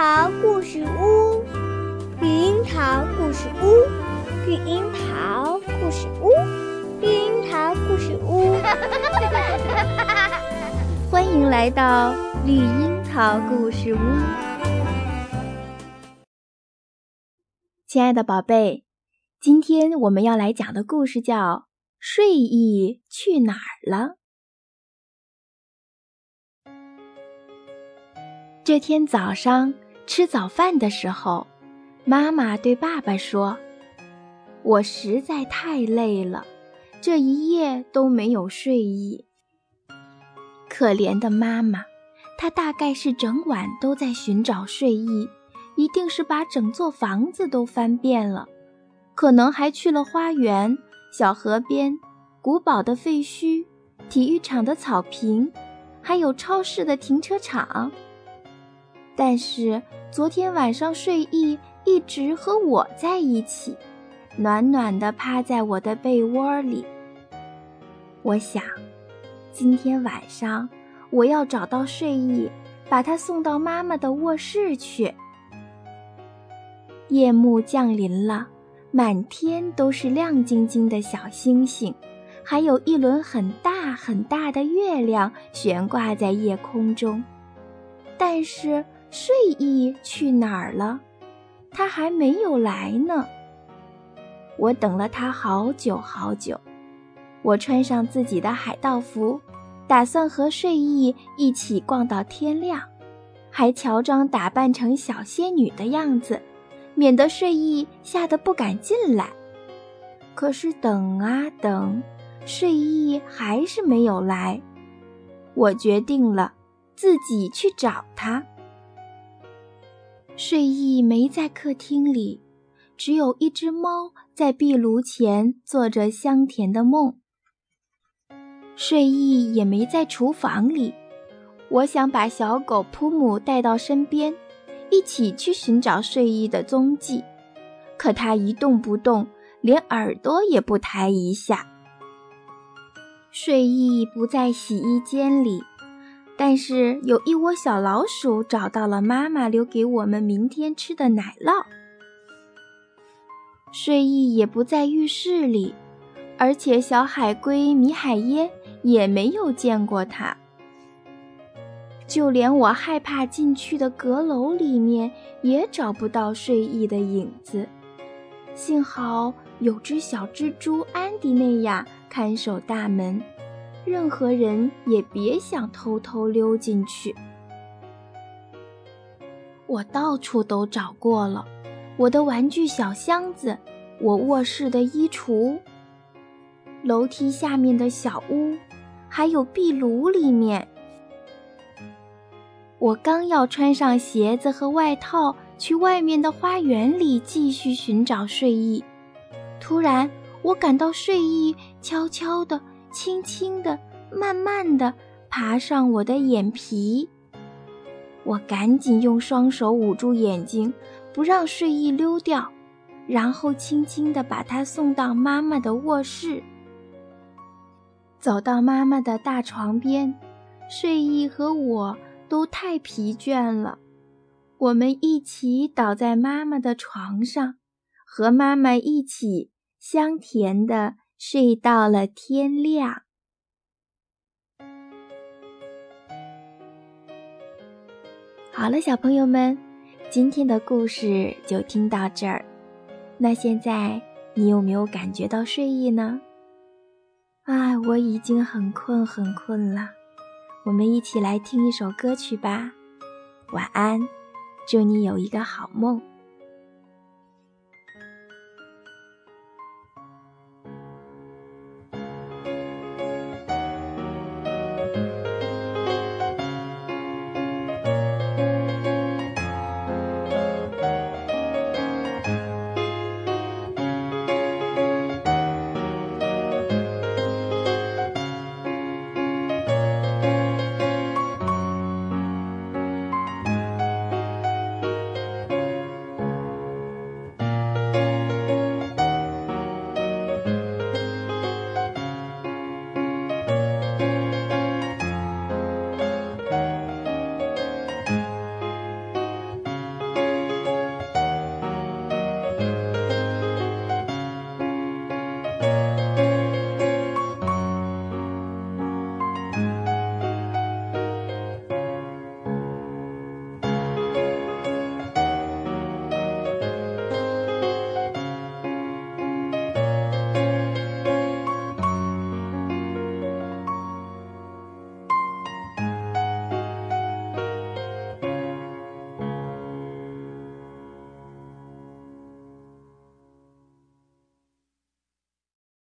桃故事屋，绿樱桃故事屋，绿樱桃故事屋，绿樱桃故事屋。欢迎来到绿樱桃故事屋，亲爱的宝贝，今天我们要来讲的故事叫《睡意去哪儿了》。这天早上吃早饭的时候，妈妈对爸爸说：“我实在太累了，这一夜都没有睡意。”可怜的妈妈，她大概是整晚都在寻找睡意，一定是把整座房子都翻遍了，可能还去了花园、小河边、古堡的废墟、体育场的草坪，还有超市的停车场。但是昨天晚上睡意一直和我在一起，暖暖的趴在我的被窝里。我想，今天晚上我要找到睡意，把它送到妈妈的卧室去。夜幕降临了，满天都是亮晶晶的小星星，还有一轮很大很大的月亮悬挂在夜空中。但是。睡意去哪儿了？他还没有来呢。我等了他好久好久。我穿上自己的海盗服，打算和睡意一起逛到天亮，还乔装打扮成小仙女的样子，免得睡意吓得不敢进来。可是等啊等，睡意还是没有来。我决定了，自己去找他。睡意没在客厅里，只有一只猫在壁炉前做着香甜的梦。睡意也没在厨房里，我想把小狗普姆带到身边，一起去寻找睡意的踪迹，可它一动不动，连耳朵也不抬一下。睡意不在洗衣间里。但是有一窝小老鼠找到了妈妈留给我们明天吃的奶酪。睡意也不在浴室里，而且小海龟米海耶也没有见过它。就连我害怕进去的阁楼里面也找不到睡意的影子。幸好有只小蜘蛛安迪内亚看守大门。任何人也别想偷偷溜进去。我到处都找过了，我的玩具小箱子，我卧室的衣橱，楼梯下面的小屋，还有壁炉里面。我刚要穿上鞋子和外套去外面的花园里继续寻找睡意，突然我感到睡意悄悄的。轻轻地、慢慢地爬上我的眼皮，我赶紧用双手捂住眼睛，不让睡意溜掉，然后轻轻地把它送到妈妈的卧室。走到妈妈的大床边，睡意和我都太疲倦了，我们一起倒在妈妈的床上，和妈妈一起香甜的。睡到了天亮。好了，小朋友们，今天的故事就听到这儿。那现在你有没有感觉到睡意呢？啊，我已经很困很困了。我们一起来听一首歌曲吧。晚安，祝你有一个好梦。